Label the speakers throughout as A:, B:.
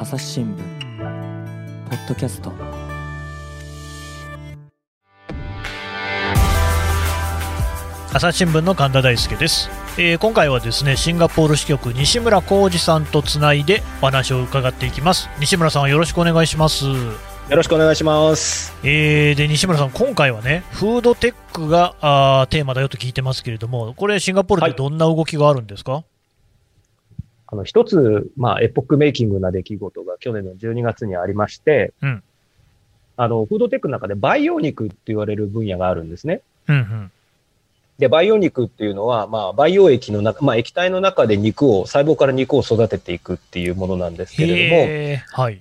A: 朝日新聞ポッドキャスト。
B: 朝日新聞の神田大輔です、えー今回はですねシンガポール支局西村浩二さんとつないでお話を伺っていきます。西村さんよろしくお願いします。
C: よろしくお願いします。
B: えーで西村さん今回はねフードテックがあーテーマだよと聞いてますけれどもこれシンガポールでどんな動きがあるんですか、
C: あの、一つ、まあ、エポックメイキングな出来事が去年の12月にありまして、
B: うん。
C: あの、フードテックの中で培養肉って言われる分野があるんですね。
B: うんうん。
C: で、培養肉っていうのは、まあ、培養液の中、まあ、液体の中で肉を、細胞から肉を育てていくっていうものなんですけれども、
B: はい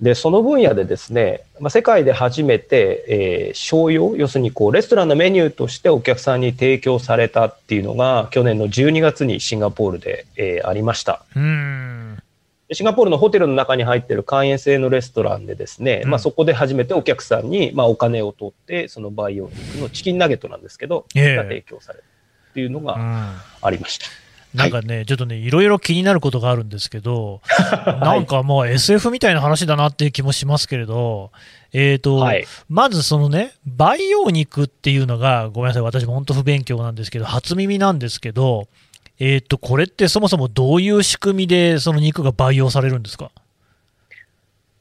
C: で、その分野でですね、まあ、世界で初めて、えー商用、要するにこう、レストランのメニューとしてお客さんに提供されたっていうのが、去年の12月にシンガポールで、えーありました。
B: うーん
C: でシンガポールのホテルの中に入っている会員制のレストランでですね、
B: うん
C: まあそこで初めてお客さんに、まあお金を取って、その培養肉のチキンナゲットなんですけど、
B: ええ
C: が提供されるっていうの
B: う
C: が
B: ん
C: ありました。
B: なんかね、ちょっとね、いろいろ気になることがあるんですけど、なんかもう SF みたいな話だなっていう気もしますけれど、えーと
C: はい。
B: まずそのね、培養肉っていうのが、ごめんなさい、私も本当不勉強なんですけど、初耳なんですけど、えーと、これってそもそもどういう仕組みでその肉が培養されるんですか？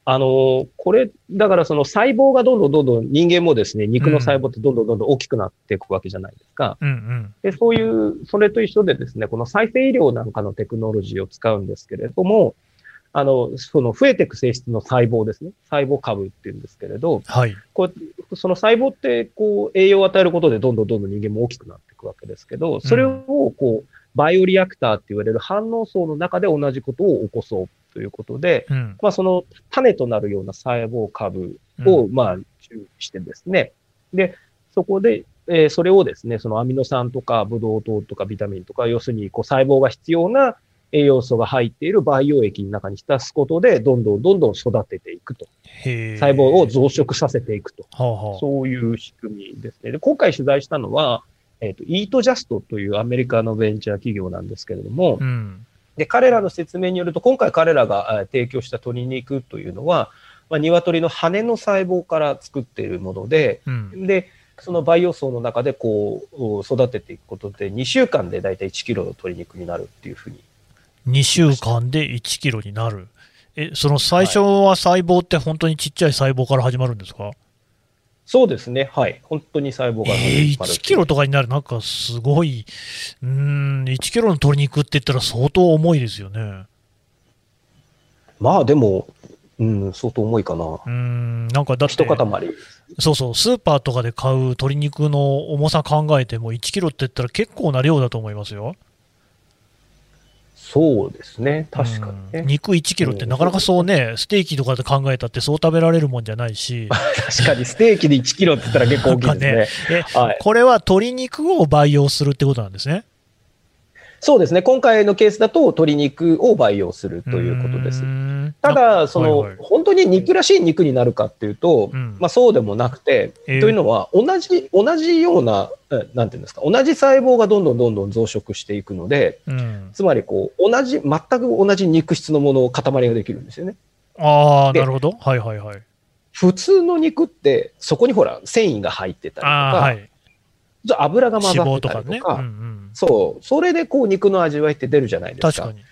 C: あのーこれ、だからその細胞がどんどんどんどん人間もですね、肉の細胞ってどんどんどんどん大きくなっていくわけじゃないですか。
B: うんうん。
C: で、そういう、それと一緒でですね、この再生医療なんかのテクノロジーを使うんですけれども、あの、その増えていく性質の細胞ですね。細胞株っていうんですけれど、
B: はい。
C: こう、その細胞って、こう、栄養を与えることでどんどんどんどん人間も大きくなっていくわけですけど、それを、こう、バイオリアクターって言われる反応層の中で同じことを起こそうということで、
B: うん。
C: まあ、その種となるような細胞株
B: うん
C: を、まあ、注意してですね、で、そこで、えーそれをですね、そのアミノ酸とかブドウ糖とかビタミンとか、要するにこう細胞が必要な栄養素が入っている培養液の中に浸すことで、どんどんどんどん育てていくと。細胞を増殖させていくと。
B: はあはあ
C: そういう仕組みですね。で今回取材したのは、えっ、と、イートジャストというアメリカのベンチャー企業なんですけれども、
B: うん。
C: で、彼らの説明によると、今回彼らがあ提供した鶏肉というのは、まあ、鶏の羽の細胞から作っているもので、
B: うん。
C: で、その培養層の中でこう、育てていくことで、2週間でだいたい1キロの鶏肉になるっていうふうに。
B: 2週間で1キロになる。え、その最初は細胞って本当にちっちゃい細胞から始まるんですか？
C: そうですね。はい。本当に細胞が
B: えー、
C: 始まる
B: 1キロとかになる、なんかすごい、うーん、1キロの鶏肉って言ったら相当重いですよね。
C: まあでも、うん、相当重いかな。
B: うーん、なんかだって
C: 一、塊。
B: そうそう、スーパーとかで買う鶏肉の重さ考えても、1キロって言ったら結構な量だと思いますよ。
C: そうですね。確かにね。
B: うん肉1キロってなかなかそうね、ステーキとかで考えたってそう食べられるもんじゃないし、
C: 確かに、ステーキで1キロって言ったら結構大きいですね。
B: え、
C: はい。
B: これは鶏肉を培養するってことなんですね。
C: そうですね。今回のケースだと鶏肉を培養するということですただ、その、
B: はいはい
C: 本当に肉らしい肉になるかっていうと、
B: うん
C: まあそうでもなくて、
B: えー
C: というのは、同じ、同じような、えなんていうんですか、同じ細胞がどんどんどんどん増殖していくので、
B: うん、
C: つまりこう、同じ、全く同じ肉質のものを塊ができるんですよね。
B: ああ、
C: で
B: なるほど。はいはいはい。
C: 普通の肉って、そこにほら、繊維が入ってたりとか、
B: はい。
C: ちょっと油が混
B: 脂
C: ざって。たりとか、
B: うんうん
C: そう、それでこう肉の味わいって出るじゃないですか。
B: 確かに。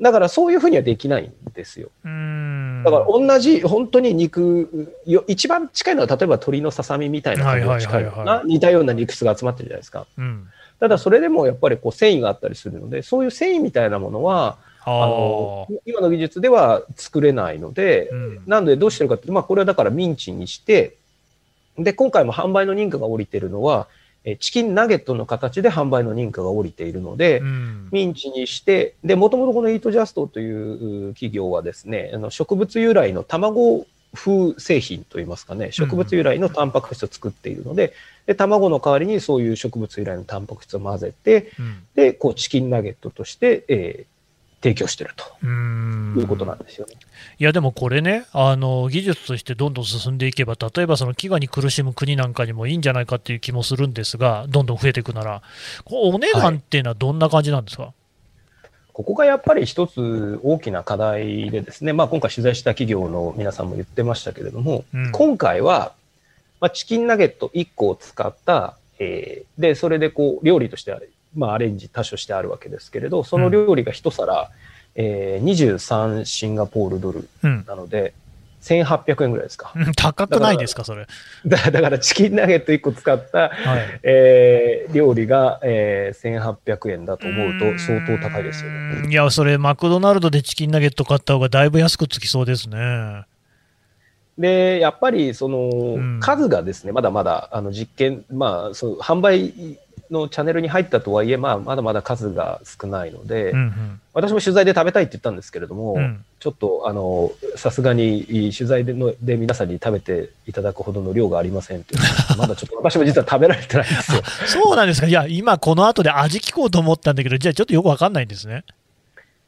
C: だからそういうふうにはできないんですよ。だから同じ、本当に肉、よ一番近いのは例えば鶏のささみみたいな感じが近い似たような肉質が集まってるじゃないですか。
B: うん。
C: ただそれでもやっぱりこう繊維があったりするので、そういう繊維みたいなものは、
B: あ
C: あの今の技術では作れないので
B: あ。、うん。
C: なのでどうしてるかっていうと、まあこれはだからミンチにして、で、今回も販売の認可が下りてるのは、えチキンナゲットの形で販売の認可が下りているので、
B: うん。
C: ミンチにして、で、もともとこのイートジャストというう企業はですね、あの植物由来の卵風製品といいますかね、植物由来のタンパク質を作っているので、で卵の代わりにそういう植物由来のタンパク質を混ぜて、
B: うん。
C: で、こうチキンナゲットとして、えー提供してると。いうことなんですよね。
B: いやでもこれね、あの技術としてどんどん進んでいけば、例えばその飢餓に苦しむ国なんかにもいいんじゃないかっていう気もするんですが、どんどん増えていくなら、お値段っていうのはどんな感じなんですか、
C: ここがやっぱり一つ大きな課題でですね、まあ、今回取材した企業の皆さんも言ってましたけれども、
B: うん。
C: 今回は、まあ、チキンナゲット1個を使った、えーで、それでこう料理としては、まあ、アレンジ多種してあるわけですけれど、その料理が一皿、えー23シンガポールドル
B: うん。
C: なので、1800円ぐらいですか。
B: うん高くないですか、それ。
C: だだからチキンナゲット1個使った、
B: はい。
C: えー料理が、えー1800円だと思うと相当高いですよね。
B: うんいや、それ、マクドナルドでチキンナゲット買った方がだいぶ安くつきそうですね。
C: で、やっぱりその
B: ん
C: 数がですね、まだまだあの実験、まあ、そう販売のチャンネルに入ったとはいえ、まあ、まだまだ数が少ないので、
B: うん
C: 私も取材で食べたいって言ったんですけれども、
B: うん。うん。
C: ちょっとあのさすがに取材でので皆さんに食べていただくほどの量がありませんっていうのは まだちょっと私も実は食べられてないんですよ。
B: そうなんですか。いや、今この後で味聞こうと思ったんだけど、じゃあちょっとよくわかんないんですね。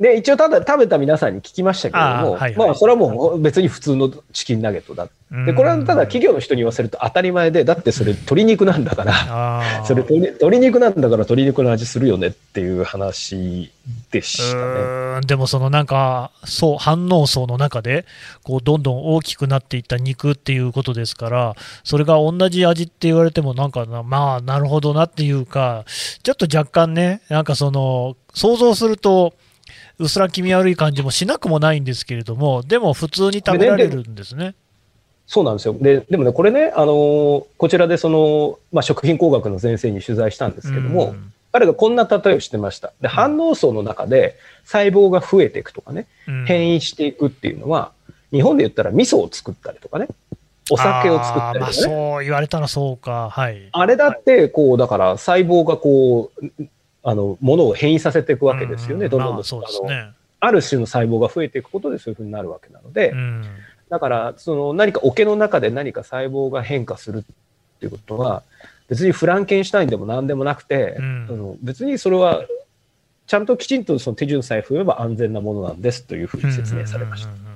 C: で、一応ただ食べた皆さんに聞きましたけれども、
B: あーはいはい
C: まあそれはもう別に普通のチキンナゲットだ。で、これはただ企業の人に言わせると当たり前で、だってそれ鶏肉なんだから、それ鶏鶏肉なんだから鶏肉の味するよねっていう話でしたね。
B: でもそのなんか、そう、反応層の中で、こう、どんどん大きくなっていった肉っていうことですから、それが同じ味って言われても、なんかな、まあ、なるほどなっていうか、ちょっと若干ね、なんかその、想像すると、うすら気味悪い感じもしなくもないんですけれども、でも普通に食べられるんですね。
C: そうなんですよ。で、でもね、これね、あのーこちらでその、まあ、食品工学の先生に取材したんですけども、
B: うん
C: 彼がこんな例えをしてました。で、反応層の中で細胞が増えていくとかね、
B: うん
C: 変異していくっていうのは、日本で言ったら味噌を作ったりとかね、お酒を作ったりとかね。
B: まあ、そう言われたらそうか、はい。
C: あれだって、こう、だから細胞がこう、あの、ものを変異させていくわけですよね。
B: うん
C: どんどんどん
B: まあ、そうです
C: あの
B: ね。
C: ある種の細胞が増えていくことでそういうふうになるわけなので、
B: うん
C: だから、その何か桶の中で何か細胞が変化するっていうことは、別にフランケンシュタインでも何でもなくて、
B: うん
C: その別にそれは、ちゃんときちんとその手順さえ踏めば安全なものなんですというふうに説明されました。
B: うんうんうんうん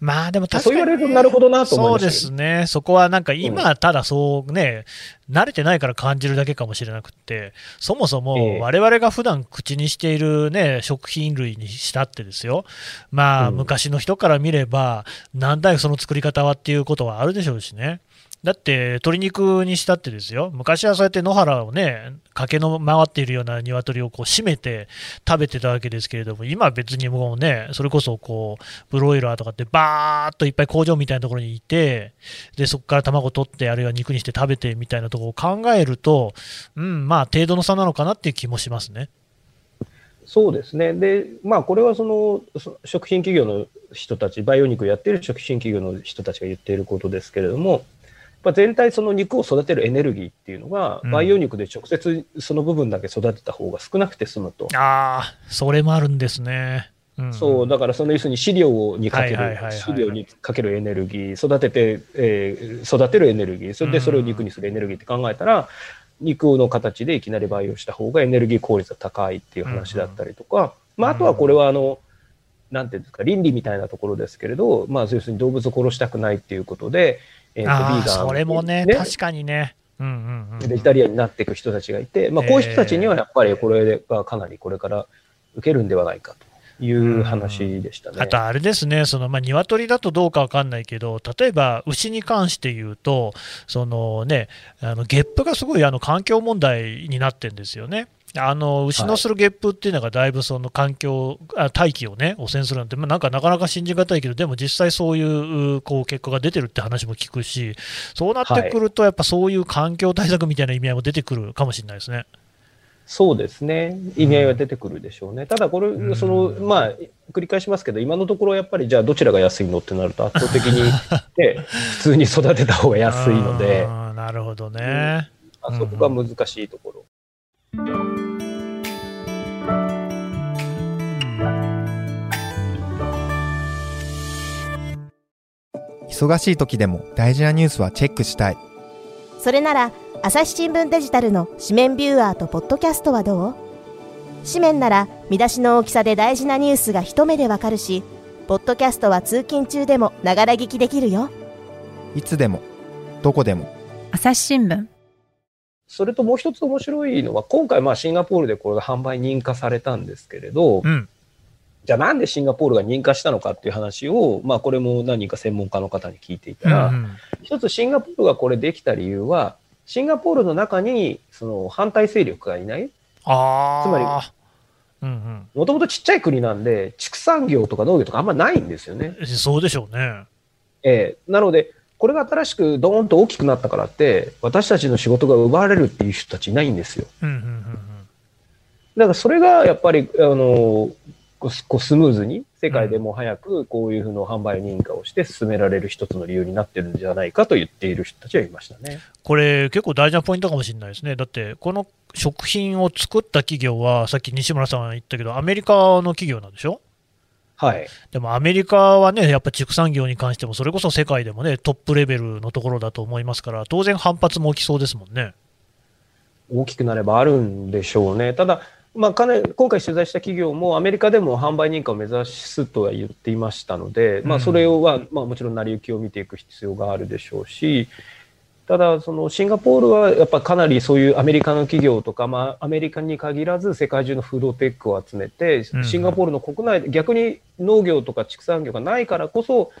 B: まあでも確かに、
C: そう言われるとなるほどなと思いま
B: そうですね、そこはなんか今、ただそうね、慣れてないから感じるだけかもしれなくって、そもそ
C: え
B: も
C: え。
B: 我々が普段口にしているね、食品類にしたってですよ、まあ、
C: うん。
B: 昔の人から見れば、なんだよ、その作り方はっていうことはあるでしょうしね。だって鶏肉にしたってですよ、昔はそうやって野原をね、駆けの回っているような鶏をこう締めて食べてたわけですけれども、今別にもうね、それこそこうブロイラーとかってバーっといっぱい工場みたいなところにいて、でそこから卵取って、あるいは肉にして食べてみたいなところを考えると、うん、まあ程度の差なのかなっていう気もしますね。
C: そうですね。で、まあ、これはその食品企業の人たち、培養肉をやっている食品企業の人たちが言っていることですけれども、やっぱ全体その肉を育てるエネルギーっていうのが、
B: うん。
C: 培養肉で直接その部分だけ育てた方が少なくて済むと。
B: ああ、それもあるんですね。うん、
C: そう、だからその要するに飼料にかける飼料にかけるエネルギー、育てて、えー育てるエネルギー、それでそれを肉にするエネルギーって考えたら、肉の形でいきなり培養した方がエネルギー効率が高いっていう話だったりとか、まあ、あとはこれはあの、なんていうんですか、倫理みたいなところですけれど、まあ、要するに動物を殺したくないっていうことで、えーとビーガン
B: それもね、
C: ね
B: 確かにね。うんうんうん、
C: ベジタリアンになっていく人たちがいて、まあ、こういう人たちにはやっぱりこれがかなりこれから受けるんではないかという話でしたね。
B: あとあれですね、そのまあ鶏だとどうかわかんないけど、例えば牛に関して言うと、そのね、あのゲップがすごいあの環境問題になってるんですよね。あの牛のするゲップっていうのがだいぶその環境、あ大気をね汚染するなんて、まあ、なんかなかなか信じがたいけど、でも実際そういうこう結果が出てるって話も聞くし、そうなってくると、やっぱそういう環境対策みたいな意味合いも出てくるかもしれないですね。
C: そうですね。意味合いは出てくるでしょうね。ただこれ、
B: うん
C: その、まあ、繰り返しますけど、今のところやっぱりじゃあどちらが安いのってなると圧倒的に、ね、普通に育てた方が安いので、
B: なるほどね。
C: あそこが難しいところ。
D: 忙しい時でも大事なニュースはチェックしたい。
E: それなら朝日新聞デジタルの紙面ビューアーとポッドキャストはどう？紙面なら見出しの大きさで大事なニュースが一目でわかるしポッドキャストは通勤中でもながら聞きできるよ。
D: いつでもどこでも。
F: 朝日新聞。
C: それともう一つ面白いのは、今回まあシンガポールでこれが販売認可されたんですけれど、
B: うん
C: じゃあなんでシンガポールが認可したのかっていう話を、まあこれも何人か専門家の方に聞いていたら、
B: うんうん
C: 一つシンガポールがこれできた理由は、シンガポールの中にその反対勢力がいない。
B: ああ。
C: つまり
B: うん
C: もともとちっちゃい国なんで、畜産業とか農業とかあんまないんですよね。
B: うん、そうでしょうね。
C: ええなので、これが新しくドーンと大きくなったからって、私たちの仕事が奪われるっていう人たちいないんですよ。
B: うんうんうん
C: だからそれがやっぱり、あの、こうスムーズに世界でも早くこういうふうな販売認可をして進められる一つの理由になってるんじゃないかと言っている人たちはいましたね。
B: これ、結構大事なポイントかもしれないですね。だって、この食品を作った企業は、さっき西村さんが言ったけど、アメリカの企業なんでしょ？
C: はい。
B: でもアメリカはね、やっぱ畜産業に関しても、それこそ世界でもね、トップレベルのところだと思いますから、当然反発も起きそうですもんね。
C: 大きくなればあるんでしょうね。ただ、まあ、かなり今回取材した企業もアメリカでも販売認可を目指すとは言っていましたので、まあ、それは、まあ、もちろん成り行きを見ていく必要があるでしょうし、ただ、そのシンガポールはやっぱかなりそういうアメリカの企業とか、まあ、アメリカに限らず世界中のフードテックを集めて、
B: うん。
C: シンガポールの国内で逆に農業とか畜産業がないからこそ、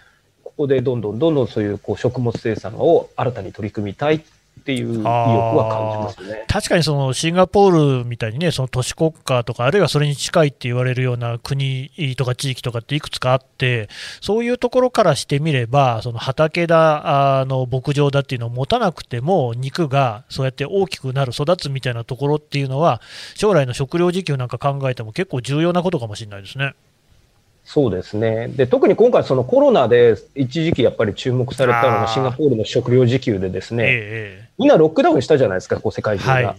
C: ここでどんどんどんどんそういうこう食物生産を新たに取り組みたいっていう意欲は感じますね。
B: 確かにそのシンガポールみたいにね、その都市国家とか、あるいはそれに近いって言われるような国とか地域とかっていくつかあって、そういうところからしてみれば、その畑だ、あの牧場だっていうのを持たなくても、肉がそうやって大きくなる、育つみたいなところっていうのは、将来の食料自給なんか考えても結構重要なことかもしれないですね。
C: そうですね。で、特に今回そのコロナで一時期やっぱり注目されたのがシンガポールの食料自給でですね、
B: ええ
C: みんなロックダウンしたじゃないですか、こう世界中が。
B: はい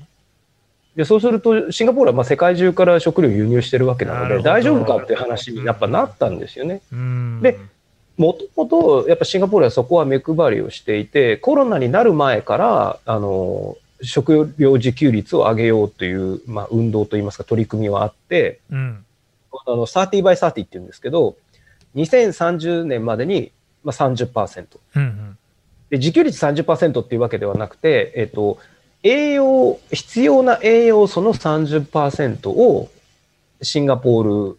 C: で、そうするとシンガポールはまあ世界中から食料輸入してるわけなので、大丈夫かっていう話にやっぱなったんですよね。
B: うん
C: でもともとやっぱシンガポールはそこは目配りをしていて、コロナになる前から、あの、食料自給率を上げようという、まあ、運動といいますか取り組みはあって、
B: うん
C: あの、30 by 30って言うんですけど、2030年までに、まあ、30%。
B: うんうん
C: で、自給率30%っていうわけではなくて、えっ、と、栄養、必要な栄養素の30%をシンガポール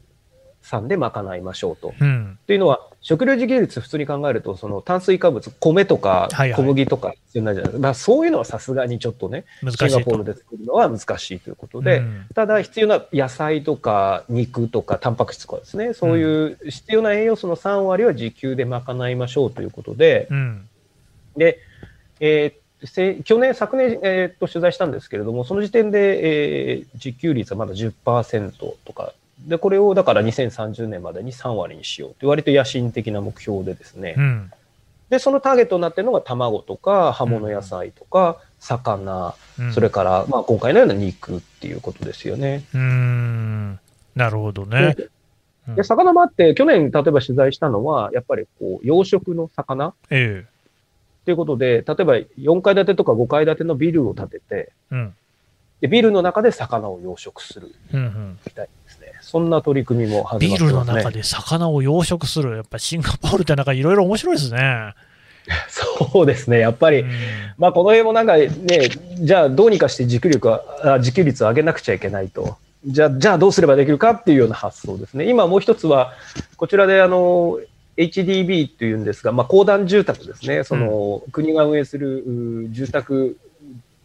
C: 産で賄いましょうと。
B: うん
C: というのは、食料自給率普通に考えると、その炭水化物、米とか
B: はいはい
C: 小麦とか必要になるじゃないですか。まあ、そういうのはさすがにちょっとね、シンガ。ポールで作るのは難しいということで、
B: うん
C: ただ必要な野菜とか肉とかタンパク質とかですね、そういう必要な栄養素の3割は自給で賄いましょうということで、
B: うん
C: で、えーせ去年、昨年、えーと取材したんですけれども、その時点で、えー自給率はまだ10%とか、で、これをだから2030年までに3割にしようという割と野心的な目標でですね、
B: うん。
C: で、そのターゲットになっているのが卵とか葉物野菜とか魚、
B: うん。
C: それから、まあ、今回のような肉っていうことですよね。
B: うーん。なるほどね。
C: で魚もあって、去年、例えば取材したのは、やっぱりこう養殖の魚っ
B: え
C: ていうことで、例えば4階建てとか5階建てのビルを建てて、
B: えうん
C: でビルの中で魚を養殖する
B: うんうん
C: みたいですね。そんな取り組みも始ま
B: ビ
C: ってね。
B: ルの中で魚を養殖する、やっぱりシンガポールってなんかいろいろ面白いですね。
C: そうですね。やっぱり、
B: うん
C: まあ、この辺もなんかね、じゃあどうにかして自給力は、あ自給率を上げなくちゃいけないと。じゃあ、じゃあどうすればできるかっていうような発想ですね。今もう一つは、こちらであの、HDB っていうんですが、まあ、公団住宅ですね。その、国が運営するう住宅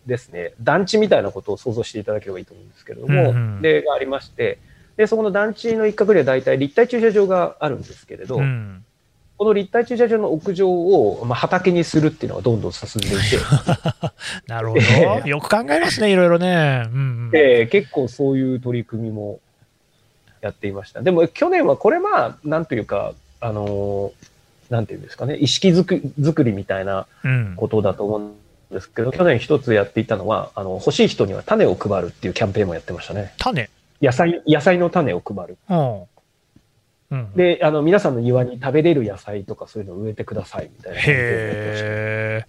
C: ですね。団地みたいなことを想像していただければいいと思うんですけれども、
B: うんうん
C: で、がありまして、で、そこの団地の一角には大体立体駐車場があるんですけれど、
B: うん
C: この立体駐車場の屋上を、まあ、畑にするっていうのがどんどん進んでいて、
B: なるほど。
C: え
B: よく考えますね、いろいろね。うんうん
C: で結構そういう取り組みもやっていました。でも去年はこれまあ、なんというか、あのーなんていうんですかね、意識づく作りみたいな
B: うん
C: ことだと思うんですけど、去年一つやっていたのは、あの、欲しい人には種を配るっていうキャンペーンもやってましたね。
B: 種？
C: 野菜、野菜の種を配る。
B: うんうん
C: で、あの、皆さんの庭に食べれる野菜とかそういうのを植えてくださいみたいな。
B: へえ。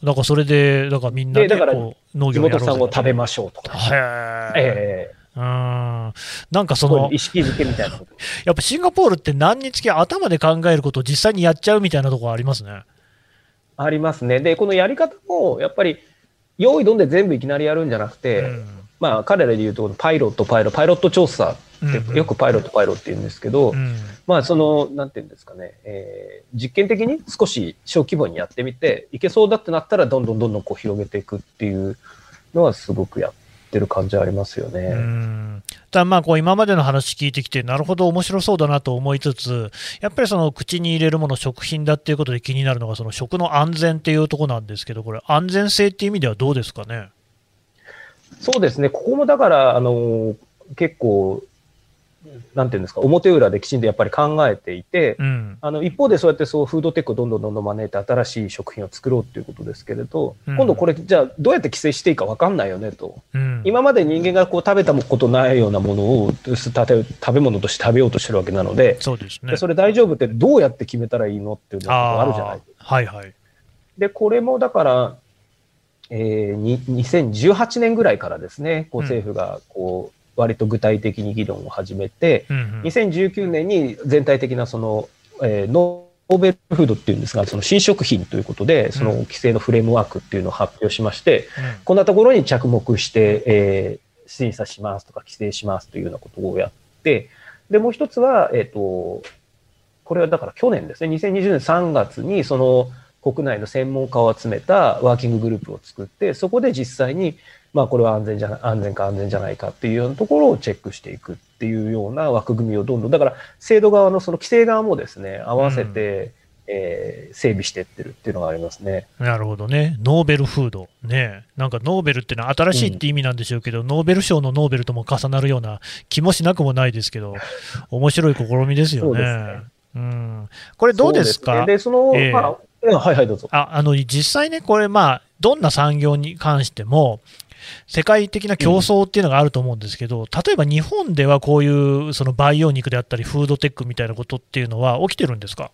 B: なんかそれで、だからみんなで
C: でだから
B: 農
C: 地
B: 業やろうぜ
C: 元産を食べましょうとか。
B: へえ。
C: ええ
B: うん。なんかその
C: 意識づけみたいなこと。
B: やっぱシンガポールって何につき頭で考えることを実際にやっちゃうみたいなところありますね。
C: ありますね。で、このやり方も、やっぱり、用意どんで全部いきなりやるんじゃなくて、
B: うん
C: まあ、彼らで言うと、パイロット、パイロット、パイロット調査って、よくパイロット、パイロットって言うんですけど、
B: うん
C: まあ、その、なんていうんですかね、えー実験的に少し小規模にやってみて、いけそうだってなったら、どんどんどんどんこう広げていくっていうのは、すごくやってる感じはありますよね。
B: うんただまあこう今までの話聞いてきて、なるほど、面白そうだなと思いつつ、やっぱりその口に入れるもの、食品だっていうことで気になるのが、その食の安全っていうところなんですけど、これ、安全性っていう意味ではどうですかね？
C: そうですね、ここもだから、あの結構、なんていうんですか、表裏できちんとやっぱり考えていて、
B: うん、
C: あの一方でそうやってそうフードテックをどんどんどんどん招いて新しい食品を作ろうっていうことですけれど、
B: うん
C: 今度これじゃあどうやって規制していいか分かんないよねと。
B: うん、
C: 今まで人間がこう食べたことないようなものを食べ物として食べようとしてるわけなので、
B: そうですね
C: で。それ大丈夫ってどうやって決めたらいいのっていうのがあるじゃない
B: あーはいはい。
C: で、これもだから、えーに2018年ぐらいからですね、こう
B: うん
C: 政府がこう割と具体的に議論を始めて、
B: うんうん。
C: 2019年に全体的なその、えーノーベルフードっていうんですが、その新食品ということで、その規制のフレームワークっていうのを発表しまして、こんなところに着目して、えー審査しますとか規制しますというようなことをやって、で、もう一つは、えっ、と、これはだから去年ですね、2020年3月にその国内の専門家を集めたワーキンググループを作って、そこで実際に、まあこれは安全じゃな安全か安全じゃないかっていうようなところをチェックしていくっていうような枠組みをどんどん、だから制度側のその規制側もですね、合わせて、えー整備していってるっていうのがありますね。
B: なるほどね、ノーベルフード、ね、なんかノーベルってのは新しいって意味なんでしょうけど、ノーベル賞のノーベルとも重なるような気もしなくもないですけど、面白い試みですよね。
C: ね。
B: うん、これ、どうですか？
C: そで、その、
B: ええ。
C: まあえはいはい、どうぞ。
B: ああの実際ね、これ、まあ、どんな産業に関しても、世界的な競争っていうのがあると思うんですけど、例えば日本ではこういうその培養肉であったり、フードテックみたいなことっていうのは起きてるんですか？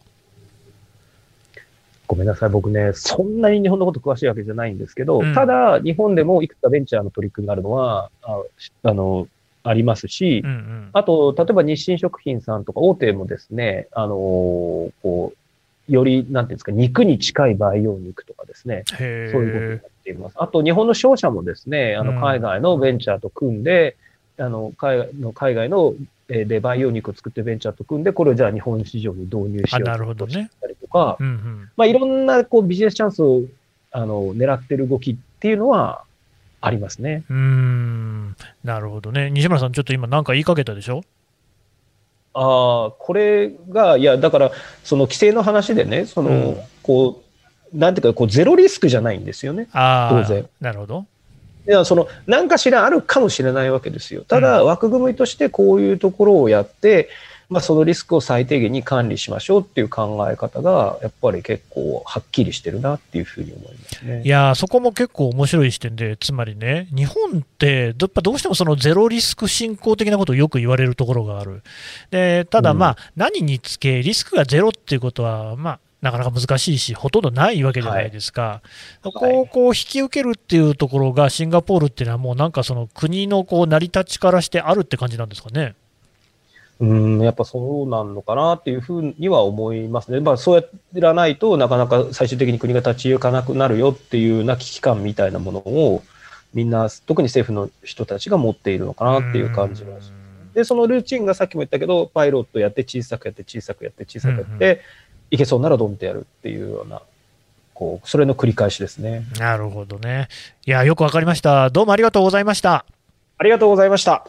C: ごめんなさい、僕ね、そんなに日本のこと詳しいわけじゃないんですけど、
B: うん。
C: ただ、日本でもいくつかベンチャーの取り組みがあるのは、ああの、ありますし、
B: うんうん。
C: あと、例えば日清食品さんとか大手もですね、あのーこう、より、なんていうんですか、肉に近い培養肉とかですね、
B: へ
C: そういうことっています。あと、日本の商社もですね、あ
B: うん。
C: の、海外のベンチャーと組んで、あの、海外の、海外の、えーで培養肉を作ってるベンチャーと組んで、これをじゃあ日本市場に導入しようとしてたりとか、
B: うんうん。
C: まあ、いろんなこうビジネスチャンスをあの狙ってる動きっていうのはありますね。
B: うーん。なるほどね、西村さん、ちょっと今、なんか言いかけたでしょ？
C: ああ、これが、いや、だから、その規制の話でね、その、
B: うん。
C: こう、なんていうか、こう、ゼロリスクじゃないんですよね。
B: ああ
C: 当然、
B: なるほど。
C: いや、その、何かしらあるかもしれないわけですよ。ただ、
B: うん
C: 枠組みとしてこういうところをやって、まあ、そのリスクを最低限に管理しましょうっていう考え方が、やっぱり結構はっきりしてるなっていうふうに思いますね。
B: いやーそこも結構面白い視点で、つまりね、日本ってどやっぱどうしてもそのゼロリスク進行的なことをよく言われるところがある、でただ、
C: うん
B: まあ何につけ、リスクがゼロっていうことは、まあ、なかなか難しいし、ほとんどないわけじゃないですか、
C: はい
B: こうこう引き受けるっていうところが、シンガポールっていうのは、もうなんかその国のこう成り立ちからしてあるって感じなんですかね。
C: うん、やっぱそうなんのかなっていうふうには思いますね。まあそうやらないとなかなか最終的に国が立ち行かなくなるよっていうような危機感みたいなものをみんな、特に政府の人たちが持っているのかなっていう感じがします。で、そのルーチンがさっきも言ったけど、パイロットやって小さくやって小さくやって小さくやって、
B: うん
C: いけそうならドンってやるっていうような、こう、それの繰り返しですね。
B: なるほどね。いや、よくわかりました。どうもありがとうございました。
C: ありがとうございました。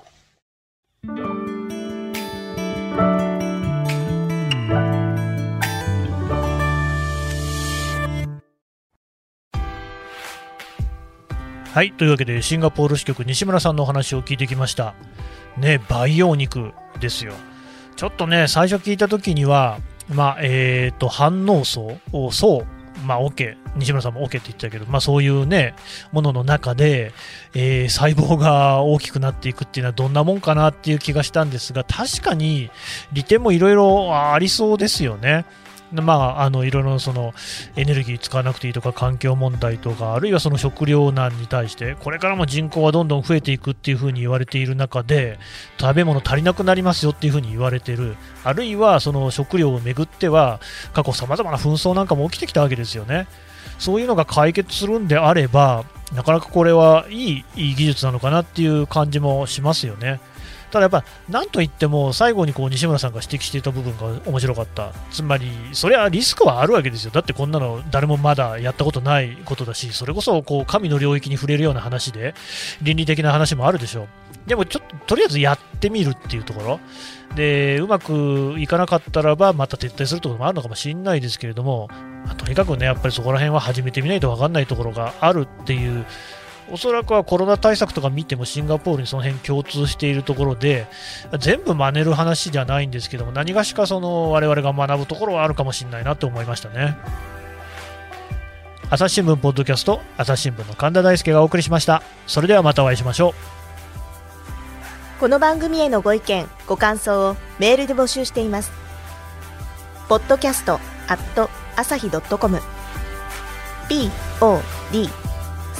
B: はい、というわけで、シンガポール支局、西村さんのお話を聞いてきました。ね、培養肉ですよ。ちょっとね、最初聞いたときには、まあ、えっ、と、反応層を、そう、まあ、OK、西村さんも OK って言ってたけど、まあ、そういうね、ものの中で、えー細胞が大きくなっていくっていうのはどんなもんかなっていう気がしたんですが、確かに利点もいろいろありそうですよね。まあ、あのいろいろそのエネルギー使わなくていいとか環境問題とかあるいはその食糧難に対してこれからも人口はどんどん増えていくっていうふうに言われている中で食べ物足りなくなりますよっていうふうに言われているあるいはその食料をめぐっては過去さまざまな紛争なんかも起きてきたわけですよねそういうのが解決するんであればなかなかこれはいいいい技術なのかなっていう感じもしますよね。ただやっぱ、なんといっても最後にこう西村さんが指摘していた部分が面白かった、つまり、それはリスクはあるわけですよ、だってこんなの誰もまだやったことないことだし、それこそこう神の領域に触れるような話で、倫理的な話もあるでしょう。でもちょっととりあえずやってみるっていうところ、でうまくいかなかったらば、また撤退するところもあるのかもしれないですけれども、まあ、とにかくね、やっぱりそこら辺は始めてみないと分かんないところがあるっていう。おそらくはコロナ対策とか見てもシンガポールにその辺共通しているところで全部真似る話じゃないんですけども何がしかその我々が学ぶところはあるかもしれないなと思いましたね。朝日新聞ポッドキャスト朝日新聞の神田大輔がお送りしました。それではまたお会いしましょう。
E: この番組へのご意見ご感想をメールで募集しています。ポッドキャストアット朝日 .com